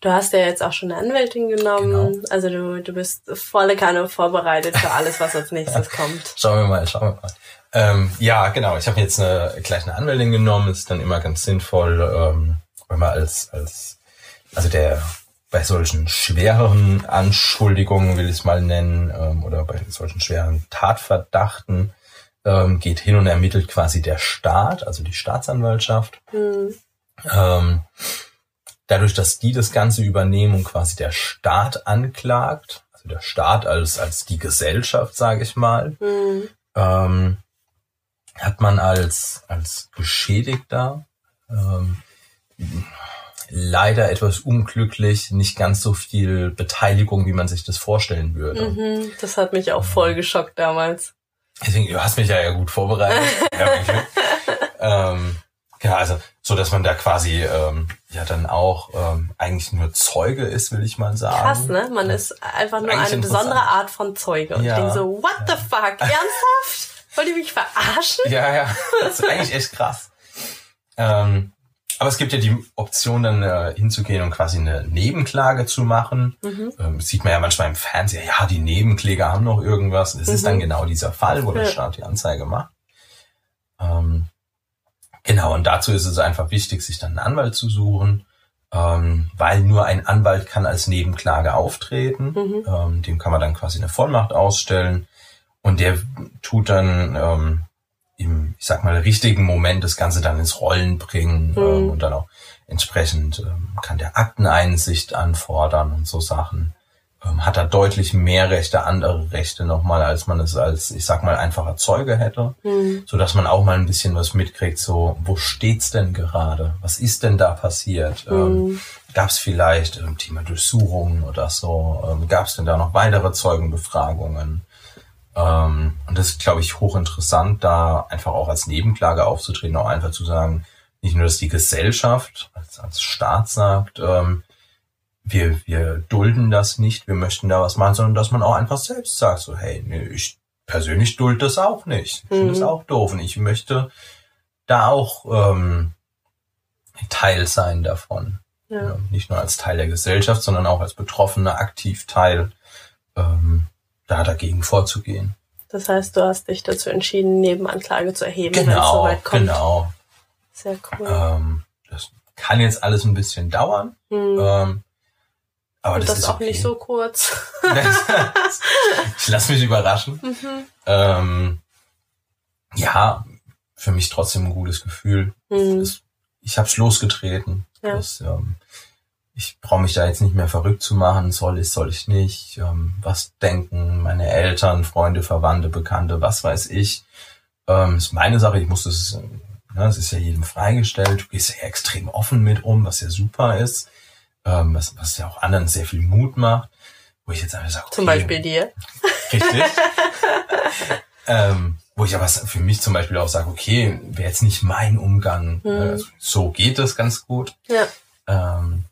du hast ja jetzt auch schon eine Anwältin genommen. Genau. Also du, du bist volle Kanne vorbereitet für alles, was als nächstes kommt. Schauen wir mal, schauen wir mal. Ähm, ja, genau. Ich habe jetzt eine, gleich eine Anwältin genommen. Ist dann immer ganz sinnvoll, ähm, wenn man als, als, also der bei solchen schwereren Anschuldigungen, will ich es mal nennen, ähm, oder bei solchen schweren Tatverdachten, ähm, geht hin und ermittelt quasi der Staat, also die Staatsanwaltschaft. Hm. Ähm, dadurch, dass die das Ganze übernehmen und quasi der Staat anklagt, also der Staat als, als die Gesellschaft, sage ich mal, Hm. ähm, hat man als, als Geschädigter ähm, leider etwas unglücklich nicht ganz so viel Beteiligung, wie man sich das vorstellen würde. Mhm. Das hat mich auch voll geschockt damals. Deswegen, du hast mich ja, ja gut vorbereitet. ja, ähm, genau, also so, dass man da quasi ähm, ja dann auch ähm, eigentlich nur Zeuge ist, will ich mal sagen. Krass, ne? Man ist einfach nur eine besondere. Art von Zeuge. Und Ja. ich denke so, what the fuck? Ernsthaft? Wollt ihr mich verarschen? Ja, ja. Das ist eigentlich echt krass. Ähm, aber es gibt ja die Option, dann äh, hinzugehen und quasi eine Nebenklage zu machen. Mhm. Ähm, sieht man ja manchmal im Fernseher, ja, die Nebenkläger haben noch irgendwas. Es mhm. ist dann genau dieser Fall, wo ja. der Staat die Anzeige macht. Ähm, genau, und dazu ist es einfach wichtig, sich dann einen Anwalt zu suchen, ähm, weil nur ein Anwalt kann als Nebenklage auftreten. Mhm. Ähm, dem kann man dann quasi eine Vollmacht ausstellen und der tut dann ähm, im, ich sag mal, richtigen Moment das Ganze dann ins Rollen bringen mhm. ähm, und dann auch entsprechend ähm, kann der Akteneinsicht anfordern und so Sachen. Ähm, hat er deutlich mehr Rechte, andere Rechte nochmal, als man es als, ich sag mal, einfacher Zeuge hätte. Mhm. So dass man auch mal ein bisschen was mitkriegt, so, wo steht's denn gerade? Was ist denn da passiert? Mhm. Ähm, Gab es vielleicht ähm, Thema Durchsuchungen oder so? Ähm, Gab es denn da noch weitere Zeugenbefragungen? Ähm, und das ist, glaube ich, hochinteressant, da einfach auch als Nebenklage aufzutreten, auch einfach zu sagen, nicht nur, dass die Gesellschaft als, als Staat sagt, ähm, wir, wir dulden das nicht, wir möchten da was machen, sondern dass man auch einfach selbst sagt, so, hey, nee, ich persönlich dulde das auch nicht. Ich finde das mhm. auch doof und ich möchte da auch ähm, Teil sein davon. Ja. Ja, nicht nur als Teil der Gesellschaft, sondern auch als Betroffener aktiv Teil ähm, da dagegen vorzugehen. Das heißt, du hast dich dazu entschieden, Nebenanklage zu erheben, genau, wenn es soweit kommt. Genau. Sehr cool. Ähm, das kann jetzt alles ein bisschen dauern. Hm. Ähm, aber das, das, ist auch okay. nicht so kurz. ich lasse mich überraschen. Mhm. Ähm, ja, für mich trotzdem ein gutes Gefühl. Mhm. Ich habe es losgetreten. Ja. Das, ähm, ich brauche mich da jetzt nicht mehr verrückt zu machen, soll ich, soll ich nicht, ähm, was denken meine Eltern, Freunde, Verwandte, Bekannte, was weiß ich. Ähm, ist meine Sache, ich muss das, ne, es ist ja jedem freigestellt, du gehst ja extrem offen mit um, was ja super ist, ähm, was, was ja auch anderen sehr viel Mut macht, wo ich jetzt einfach sage, okay, Zum Beispiel dir. Richtig. ähm, wo ich aber für mich zum Beispiel auch sage, okay, wäre jetzt nicht mein Umgang, mhm. äh, so geht es ganz gut. Ja. Ähm,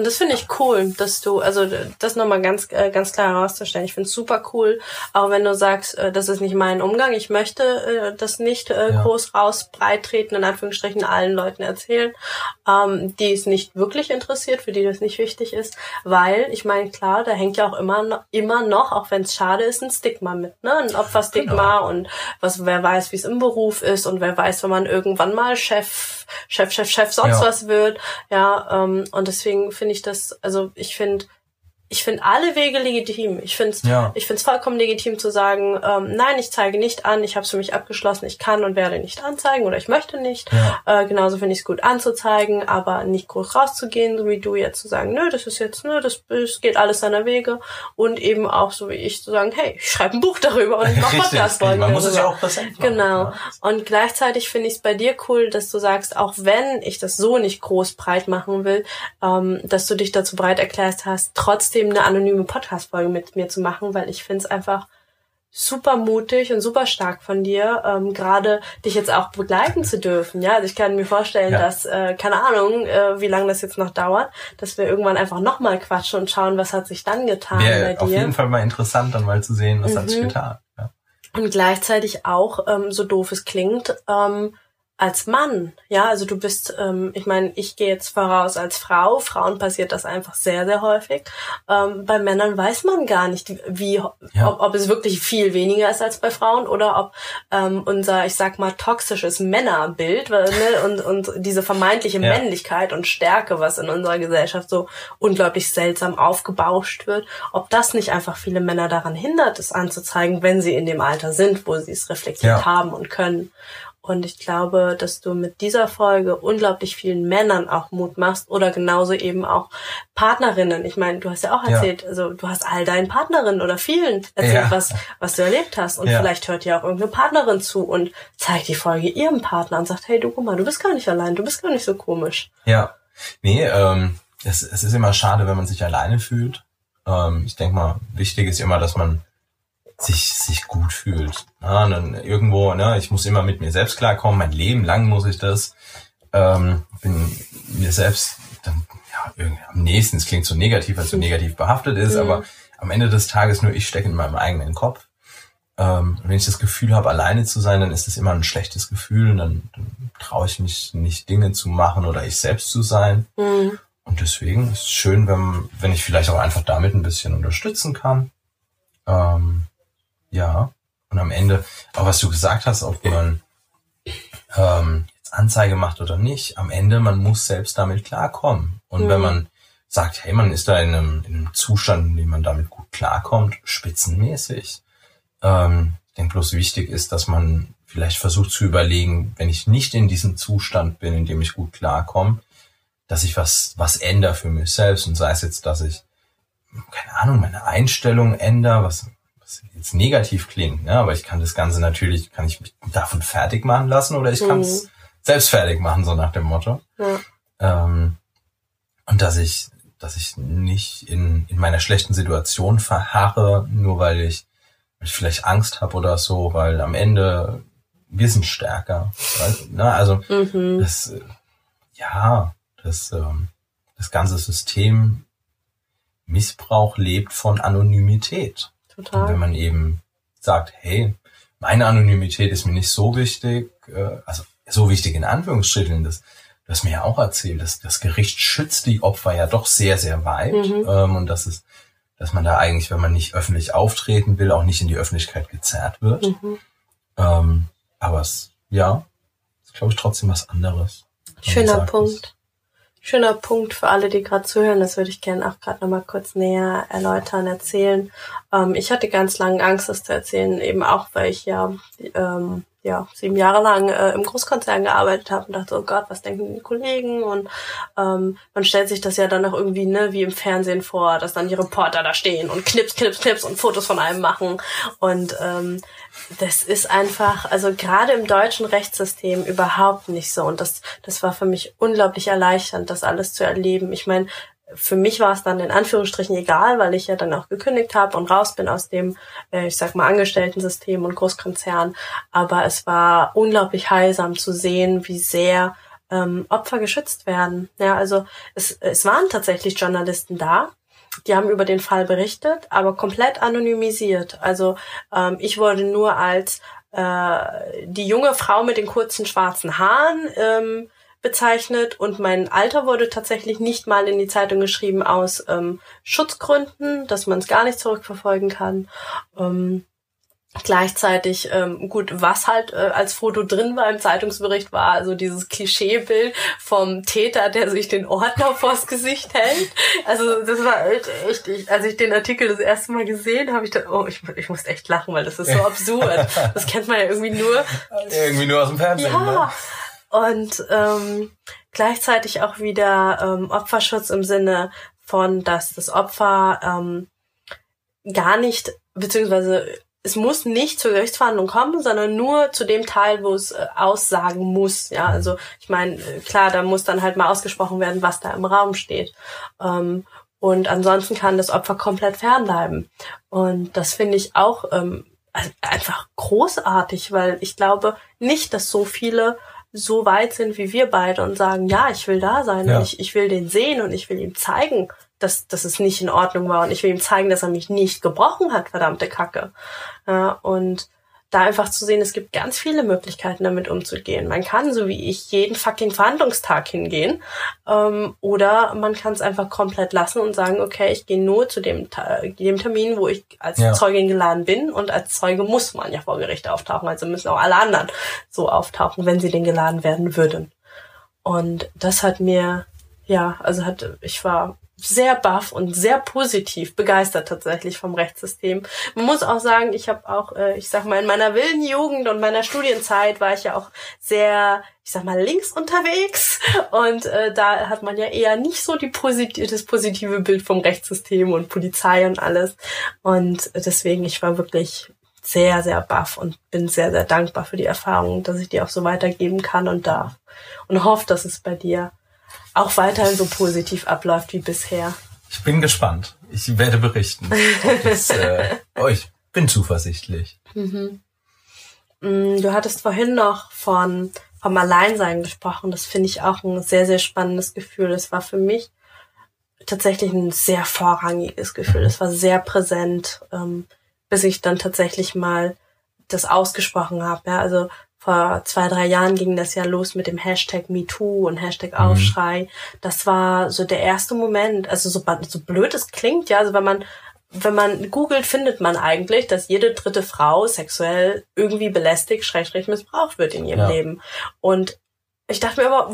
und das finde ich cool, dass du, also das nochmal ganz, äh, ganz klar herauszustellen. Ich finde es super cool, auch wenn du sagst, äh, das ist nicht mein Umgang. Ich möchte äh, das nicht ja. groß rausbreitreten, in Anführungsstrichen allen Leuten erzählen, ähm, die es nicht wirklich interessiert, für die das nicht wichtig ist. Weil, ich meine, klar, da hängt ja auch immer noch, immer noch, auch wenn es schade ist, ein Stigma mit, ne? Ein Opferstigma genau. und was, wer weiß, wie es im Beruf ist und wer weiß, wenn man irgendwann mal Chef, Chef, Chef, Chef sonst ja. was wird. Ja, ähm, und deswegen finde finde ich das, also ich finde, ich finde alle Wege legitim. Ich finde es ja. ich find's vollkommen legitim zu sagen, ähm, nein, ich zeige nicht an, ich habe es für mich abgeschlossen, ich kann und werde nicht anzeigen oder ich möchte nicht. Ja. Äh, genauso finde ich es gut anzuzeigen, aber nicht groß rauszugehen, so wie du jetzt zu sagen, nö, das ist jetzt, nö, das, das geht alles seiner Wege. Und eben auch so wie ich zu sagen, hey, ich schreibe ein Buch darüber und ich mache Podcast-Folgen. Man muss es ja auch präsent machen. Genau. Und gleichzeitig finde ich es bei dir cool, dass du sagst, auch wenn ich das so nicht groß breit machen will, ähm, dass du dich dazu breit erklärst hast, trotzdem trotzdem eine anonyme Podcast-Folge mit mir zu machen, weil ich finde es einfach super mutig und super stark von dir, ähm, gerade dich jetzt auch begleiten zu dürfen. Ja, also ich kann mir vorstellen, ja. dass, äh, keine Ahnung, äh, wie lange das jetzt noch dauert, dass wir irgendwann einfach nochmal quatschen und schauen, was hat sich dann getan Wäre bei dir. Auf jeden Fall mal interessant, dann mal zu sehen, was mhm. hat sich mhm. getan. Ja. Und gleichzeitig auch, ähm, so doof es klingt, ähm, als Mann, ja, also du bist, ähm, ich meine, ich gehe jetzt voraus als Frau, Frauen passiert das einfach sehr, sehr häufig. Ähm, bei Männern weiß man gar nicht, wie, ja. ob, ob es wirklich viel weniger ist als bei Frauen oder ob ähm, unser, ich sag mal, toxisches Männerbild ne, und, und diese vermeintliche ja. Männlichkeit und Stärke, was in unserer Gesellschaft so unglaublich seltsam aufgebauscht wird, ob das nicht einfach viele Männer daran hindert, es anzuzeigen, wenn sie in dem Alter sind, wo sie es reflektiert ja. haben und können. Und ich glaube, dass du mit dieser Folge unglaublich vielen Männern auch Mut machst oder genauso eben auch Partnerinnen. Ich meine, du hast ja auch erzählt, ja. also du hast all deinen Partnerinnen oder vielen erzählt, ja. was, was du erlebt hast. Und ja. vielleicht hört ja auch irgendeine Partnerin zu und zeigt die Folge ihrem Partner und sagt, hey, du guck mal, du bist gar nicht allein, du bist gar nicht so komisch. Ja. Nee, ähm, es, es ist immer schade, wenn man sich alleine fühlt. Ähm, ich denke mal, wichtig ist immer, dass man sich, sich gut fühlt. Ja, dann irgendwo, ne, ich muss immer mit mir selbst klarkommen, mein Leben lang muss ich das. Ähm, bin mir selbst dann, ja, irgendwie am nächsten, es klingt so negativ, als so negativ behaftet ist, mhm. aber am Ende des Tages nur ich stecke in meinem eigenen Kopf. Ähm, wenn ich das Gefühl habe, alleine zu sein, dann ist es immer ein schlechtes Gefühl. Dann, dann traue ich mich nicht, Dinge zu machen oder ich selbst zu sein. Mhm. Und deswegen ist es schön, wenn, wenn ich vielleicht auch einfach damit ein bisschen unterstützen kann. Ähm, ja. Und am Ende, auch was du gesagt hast, ob man ähm, jetzt Anzeige macht oder nicht, am Ende, man muss selbst damit klarkommen. Und mhm. wenn man sagt, hey, man ist da in einem, in einem Zustand, in dem man damit gut klarkommt, spitzenmäßig. Ähm, ich denke bloß wichtig ist, dass man vielleicht versucht zu überlegen, wenn ich nicht in diesem Zustand bin, in dem ich gut klarkomme, dass ich was, was ändere für mich selbst und sei es jetzt, dass ich, keine Ahnung, meine Einstellung ändere, was jetzt negativ klingt, ne? aber ich kann das Ganze natürlich, kann ich mich davon fertig machen lassen oder ich mhm. kann es selbst fertig machen, so nach dem Motto. Ja. Ähm, und dass ich dass ich nicht in, in meiner schlechten Situation verharre, nur weil ich, weil ich vielleicht Angst habe oder so, weil am Ende wir sind stärker. Weil, ne? Also mhm. das, ja, das, ähm, das ganze System Missbrauch lebt von Anonymität. Total. Und wenn man eben sagt, hey, meine Anonymität ist mir nicht so wichtig, äh, also so wichtig in Anführungsstrichen, das du hast mir ja auch erzählt, dass das Gericht schützt die Opfer ja doch sehr, sehr weit. Mhm. Ähm, und dass es, dass man da eigentlich, wenn man nicht öffentlich auftreten will, auch nicht in die Öffentlichkeit gezerrt wird. Mhm. Ähm, aber es, ja, ist, glaube ich, trotzdem was anderes. Schöner Punkt. Schöner Punkt für alle, die gerade zuhören. Das würde ich gerne auch gerade nochmal kurz näher erläutern, erzählen. Ähm, ich hatte ganz lange Angst, das zu erzählen, eben auch, weil ich ja ähm, ja, sieben Jahre lang äh, im Großkonzern gearbeitet habe und dachte, oh Gott, was denken die Kollegen? Und ähm, man stellt sich das ja dann auch irgendwie, ne, wie im Fernsehen vor, dass dann die Reporter da stehen und knips, knips, knips und Fotos von einem machen. Und ähm, das ist einfach, also gerade im deutschen Rechtssystem überhaupt nicht so. Und das, das war für mich unglaublich erleichternd, das alles zu erleben. Ich meine, für mich war es dann in Anführungsstrichen egal, weil ich ja dann auch gekündigt habe und raus bin aus dem, äh, ich sag mal, Angestellten-System und Großkonzern. Aber es war unglaublich heilsam zu sehen, wie sehr ähm, Opfer geschützt werden. Ja, also es, es waren tatsächlich Journalisten da, die haben über den Fall berichtet, aber komplett anonymisiert. Also ähm, ich wurde nur als äh, die junge Frau mit den kurzen schwarzen Haaren ähm, bezeichnet und mein Alter wurde tatsächlich nicht mal in die Zeitung geschrieben aus ähm, Schutzgründen, dass man es gar nicht zurückverfolgen kann. Ähm, Gleichzeitig, ähm, gut, was halt äh, als Foto drin war im Zeitungsbericht, war also dieses Klischeebild vom Täter, der sich den Ordner vors Gesicht hält. Also das war echt, ich, als ich den Artikel das erste Mal gesehen habe, ich dachte, oh, ich, ich musste echt lachen, weil das ist so absurd. Das kennt man ja irgendwie nur. Irgendwie nur aus dem Fernsehen. Ja, ne? und ähm, gleichzeitig auch wieder ähm, Opferschutz im Sinne von, dass das Opfer ähm, gar nicht, beziehungsweise es muss nicht zur Gerichtsverhandlung kommen, sondern nur zu dem Teil, wo es äh, aussagen muss. Ja, also ich meine, äh, klar, da muss dann halt mal ausgesprochen werden, was da im Raum steht. Ähm, und ansonsten kann das Opfer komplett fernbleiben. Und das finde ich auch ähm, einfach großartig, weil ich glaube nicht, dass so viele so weit sind wie wir beide und sagen, ja, ich will da sein ja. und ich, ich will den sehen und ich will ihm zeigen, dass, dass es nicht in Ordnung war und ich will ihm zeigen, dass er mich nicht gebrochen hat, verdammte Kacke. Ja, und da einfach zu sehen, es gibt ganz viele Möglichkeiten, damit umzugehen. Man kann, so wie ich, jeden fucking Verhandlungstag hingehen. Ähm, oder man kann es einfach komplett lassen und sagen, okay, ich gehe nur zu dem, dem Termin, wo ich als ja. Zeugin geladen bin. Und als Zeuge muss man ja vor Gericht auftauchen. Also müssen auch alle anderen so auftauchen, wenn sie denn geladen werden würden. Und das hat mir, ja, also hat, ich war sehr baff und sehr positiv begeistert tatsächlich vom Rechtssystem. Man muss auch sagen, ich habe auch, äh, ich sag mal, in meiner wilden Jugend und meiner Studienzeit war ich ja auch sehr, ich sag mal, links unterwegs und äh, da hat man ja eher nicht so die posit das positive Bild vom Rechtssystem und Polizei und alles. Und deswegen, ich war wirklich sehr, sehr baff und bin sehr, sehr dankbar für die Erfahrung, dass ich die auch so weitergeben kann und darf. Und hoffe, dass es bei dir auch weiterhin so positiv abläuft wie bisher. Ich bin gespannt. Ich werde berichten. Das, äh, oh, ich bin zuversichtlich. Mhm. Mm, du hattest vorhin noch von vom Alleinsein gesprochen. Das finde ich auch ein sehr, sehr spannendes Gefühl. Das war für mich tatsächlich ein sehr vorrangiges Gefühl. Es war sehr präsent, ähm, bis ich dann tatsächlich mal das ausgesprochen habe. Ja, also vor zwei, drei Jahren ging das ja los mit dem Hashtag MeToo und Hashtag mhm. Aufschrei. Mhm. Das war so der erste Moment, also so, so blöd es klingt, ja, also wenn man wenn man googelt, findet man eigentlich, dass jede dritte Frau sexuell irgendwie belästigt, schrägstrich missbraucht wird in ihrem ja. Leben. Und ich dachte mir immer,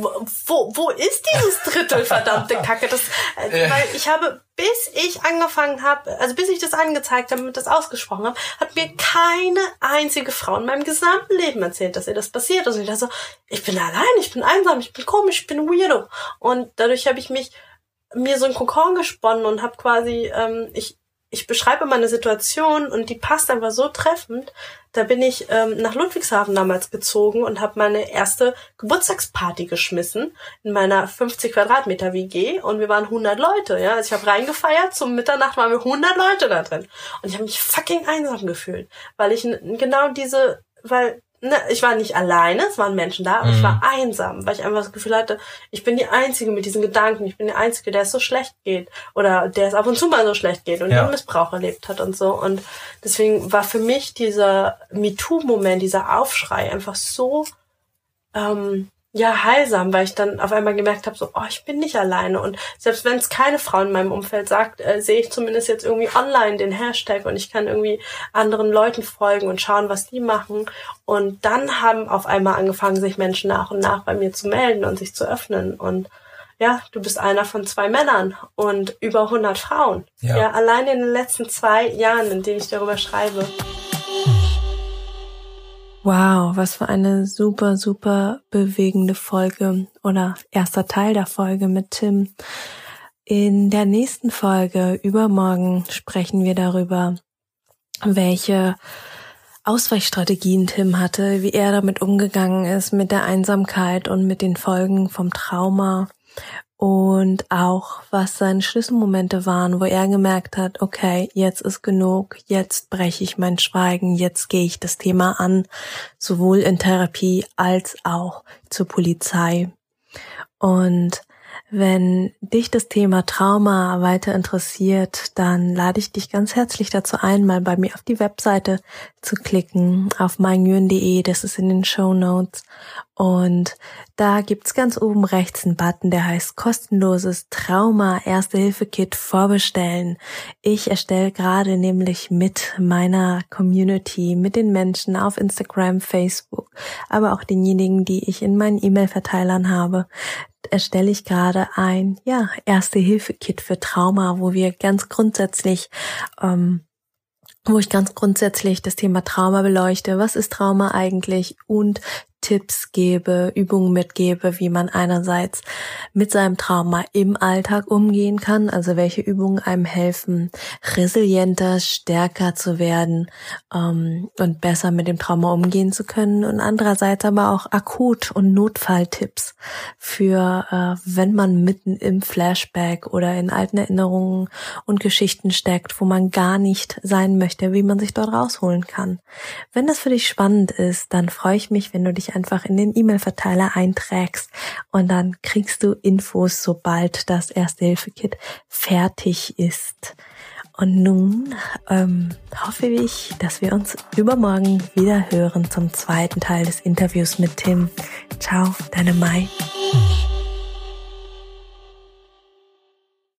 wo, wo ist dieses Drittel verdammte Kacke? Das, äh, weil ich habe, bis ich angefangen habe, also bis ich das angezeigt habe und das ausgesprochen habe, hat mir keine einzige Frau in meinem gesamten Leben erzählt, dass ihr das passiert. Und ich dachte so, ich bin allein, ich bin einsam, ich bin komisch, ich bin weirdo. Und dadurch habe ich mich mir so ein Kokon gesponnen und habe quasi, ähm, ich, ich beschreibe meine Situation und die passt einfach so treffend. Da bin ich ähm, nach Ludwigshafen damals gezogen und habe meine erste Geburtstagsparty geschmissen in meiner 50 Quadratmeter WG und wir waren 100 Leute. Ja, also ich habe reingefeiert. Zum Mitternacht waren wir 100 Leute da drin und ich habe mich fucking einsam gefühlt, weil ich genau diese, weil ne, ich war nicht alleine, es waren Menschen da, aber mhm. ich war einsam, weil ich einfach das Gefühl hatte, ich bin die Einzige mit diesen Gedanken, ich bin die Einzige, der es so schlecht geht oder der es ab und zu mal so schlecht geht und ja. den Missbrauch erlebt hat und so. Und deswegen war für mich dieser MeToo-Moment, dieser Aufschrei einfach so ähm, ja heilsam, weil ich dann auf einmal gemerkt habe, so, oh, ich bin nicht alleine. Und selbst wenn es keine Frau in meinem Umfeld sagt, äh, sehe ich zumindest jetzt irgendwie online den Hashtag und ich kann irgendwie anderen Leuten folgen und schauen, was die machen. Und dann haben auf einmal angefangen, sich Menschen nach und nach bei mir zu melden und sich zu öffnen. Und ja, du bist einer von zwei Männern und über 100 Frauen. Ja, ja allein in den letzten zwei Jahren, in denen ich darüber schreibe. Wow, was für eine super, super bewegende Folge oder erster Teil der Folge mit Tim. In der nächsten Folge übermorgen sprechen wir darüber, welche Ausweichstrategien Tim hatte, wie er damit umgegangen ist mit der Einsamkeit und mit den Folgen vom Trauma und auch was seine Schlüsselmomente waren, wo er gemerkt hat, okay, jetzt ist genug, jetzt breche ich mein Schweigen, jetzt gehe ich das Thema an, sowohl in Therapie als auch zur Polizei. Und wenn dich das Thema Trauma weiter interessiert, dann lade ich dich ganz herzlich dazu ein, mal bei mir auf die Webseite zu klicken, auf meingyön.de, das ist in den Show Notes. Und da gibt's ganz oben rechts einen Button, der heißt kostenloses Trauma Erste Hilfe Kit vorbestellen. Ich erstelle gerade nämlich mit meiner Community, mit den Menschen auf Instagram, Facebook, aber auch denjenigen, die ich in meinen E-Mail-Verteilern habe, erstelle ich gerade ein ja Erste Hilfe Kit für Trauma, wo wir ganz grundsätzlich ähm, wo ich ganz grundsätzlich das Thema Trauma beleuchte. Was ist Trauma eigentlich? Und Tipps gebe, Übungen mitgebe, wie man einerseits mit seinem Trauma im Alltag umgehen kann, also welche Übungen einem helfen, resilienter, stärker zu werden ähm, und besser mit dem Trauma umgehen zu können und andererseits aber auch Akut- und Notfalltipps für, äh, wenn man mitten im Flashback oder in alten Erinnerungen und Geschichten steckt, wo man gar nicht sein möchte, wie man sich dort rausholen kann. Wenn das für dich spannend ist, dann freue ich mich, wenn du dich einfach in den E-Mail-Verteiler einträgst und dann kriegst du Infos, sobald das Erste-Hilfe-Kit fertig ist. Und nun ähm, hoffe ich, dass wir uns übermorgen wieder hören zum zweiten Teil des Interviews mit Tim. Ciao, deine Mai.